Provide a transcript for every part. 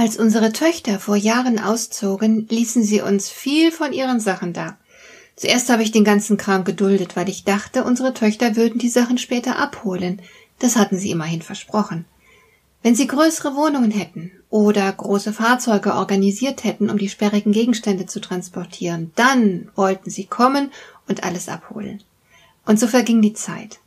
Als unsere Töchter vor Jahren auszogen, ließen sie uns viel von ihren Sachen da. Zuerst habe ich den ganzen Kram geduldet, weil ich dachte, unsere Töchter würden die Sachen später abholen. Das hatten sie immerhin versprochen. Wenn sie größere Wohnungen hätten oder große Fahrzeuge organisiert hätten, um die sperrigen Gegenstände zu transportieren, dann wollten sie kommen und alles abholen. Und so verging die Zeit.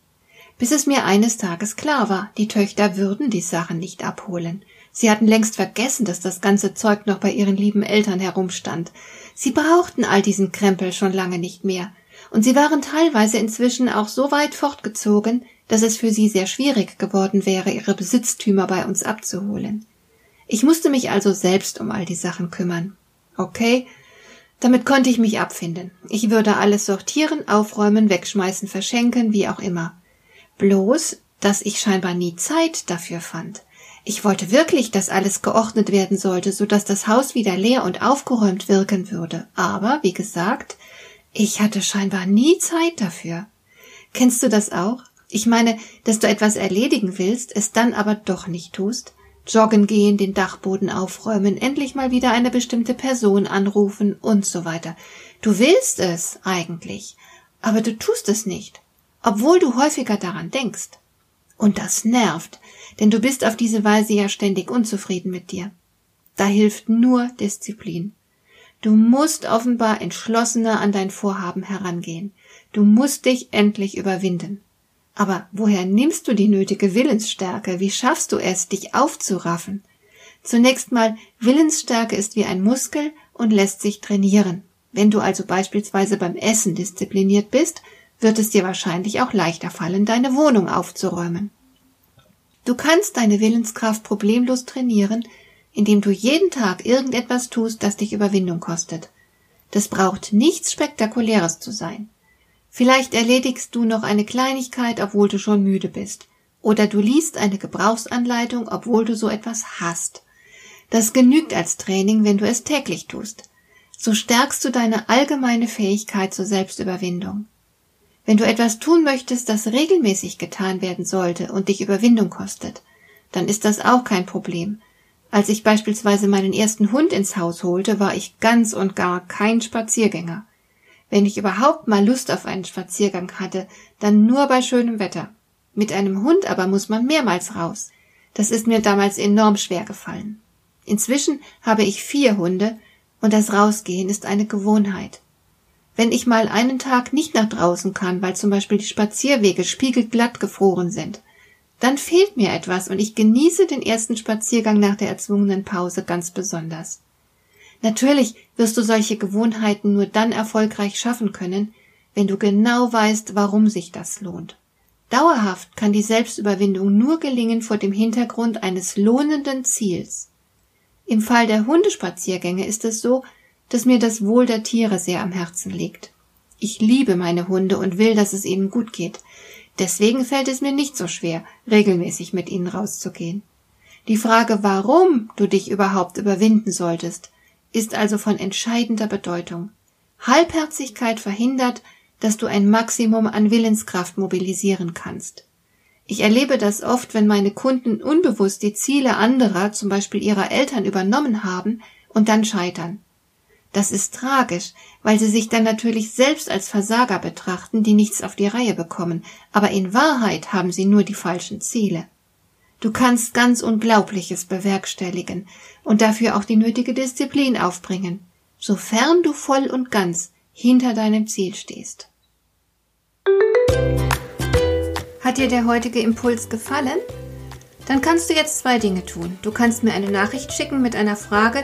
Bis es mir eines Tages klar war, die Töchter würden die Sachen nicht abholen. Sie hatten längst vergessen, dass das ganze Zeug noch bei ihren lieben Eltern herumstand. Sie brauchten all diesen Krempel schon lange nicht mehr. Und sie waren teilweise inzwischen auch so weit fortgezogen, dass es für sie sehr schwierig geworden wäre, ihre Besitztümer bei uns abzuholen. Ich musste mich also selbst um all die Sachen kümmern. Okay, damit konnte ich mich abfinden. Ich würde alles sortieren, aufräumen, wegschmeißen, verschenken, wie auch immer. Bloß, dass ich scheinbar nie Zeit dafür fand. Ich wollte wirklich, dass alles geordnet werden sollte, so dass das Haus wieder leer und aufgeräumt wirken würde. Aber, wie gesagt, ich hatte scheinbar nie Zeit dafür. Kennst du das auch? Ich meine, dass du etwas erledigen willst, es dann aber doch nicht tust? Joggen gehen, den Dachboden aufräumen, endlich mal wieder eine bestimmte Person anrufen und so weiter. Du willst es eigentlich, aber du tust es nicht, obwohl du häufiger daran denkst. Und das nervt, denn du bist auf diese Weise ja ständig unzufrieden mit dir. Da hilft nur Disziplin. Du musst offenbar entschlossener an dein Vorhaben herangehen. Du musst dich endlich überwinden. Aber woher nimmst du die nötige Willensstärke? Wie schaffst du es, dich aufzuraffen? Zunächst mal, Willensstärke ist wie ein Muskel und lässt sich trainieren. Wenn du also beispielsweise beim Essen diszipliniert bist, wird es dir wahrscheinlich auch leichter fallen, deine Wohnung aufzuräumen. Du kannst deine Willenskraft problemlos trainieren, indem du jeden Tag irgendetwas tust, das dich Überwindung kostet. Das braucht nichts Spektakuläres zu sein. Vielleicht erledigst du noch eine Kleinigkeit, obwohl du schon müde bist. Oder du liest eine Gebrauchsanleitung, obwohl du so etwas hast. Das genügt als Training, wenn du es täglich tust. So stärkst du deine allgemeine Fähigkeit zur Selbstüberwindung. Wenn du etwas tun möchtest, das regelmäßig getan werden sollte und dich Überwindung kostet, dann ist das auch kein Problem. Als ich beispielsweise meinen ersten Hund ins Haus holte, war ich ganz und gar kein Spaziergänger. Wenn ich überhaupt mal Lust auf einen Spaziergang hatte, dann nur bei schönem Wetter. Mit einem Hund aber muss man mehrmals raus. Das ist mir damals enorm schwer gefallen. Inzwischen habe ich vier Hunde und das Rausgehen ist eine Gewohnheit. Wenn ich mal einen Tag nicht nach draußen kann, weil zum Beispiel die Spazierwege spiegelglatt gefroren sind, dann fehlt mir etwas und ich genieße den ersten Spaziergang nach der erzwungenen Pause ganz besonders. Natürlich wirst du solche Gewohnheiten nur dann erfolgreich schaffen können, wenn du genau weißt, warum sich das lohnt. Dauerhaft kann die Selbstüberwindung nur gelingen vor dem Hintergrund eines lohnenden Ziels. Im Fall der Hundespaziergänge ist es so, dass mir das Wohl der Tiere sehr am Herzen liegt. Ich liebe meine Hunde und will, dass es ihnen gut geht. Deswegen fällt es mir nicht so schwer, regelmäßig mit ihnen rauszugehen. Die Frage, warum du dich überhaupt überwinden solltest, ist also von entscheidender Bedeutung. Halbherzigkeit verhindert, dass du ein Maximum an Willenskraft mobilisieren kannst. Ich erlebe das oft, wenn meine Kunden unbewusst die Ziele anderer, zum Beispiel ihrer Eltern, übernommen haben und dann scheitern. Das ist tragisch, weil sie sich dann natürlich selbst als Versager betrachten, die nichts auf die Reihe bekommen, aber in Wahrheit haben sie nur die falschen Ziele. Du kannst ganz Unglaubliches bewerkstelligen und dafür auch die nötige Disziplin aufbringen, sofern du voll und ganz hinter deinem Ziel stehst. Hat dir der heutige Impuls gefallen? Dann kannst du jetzt zwei Dinge tun. Du kannst mir eine Nachricht schicken mit einer Frage,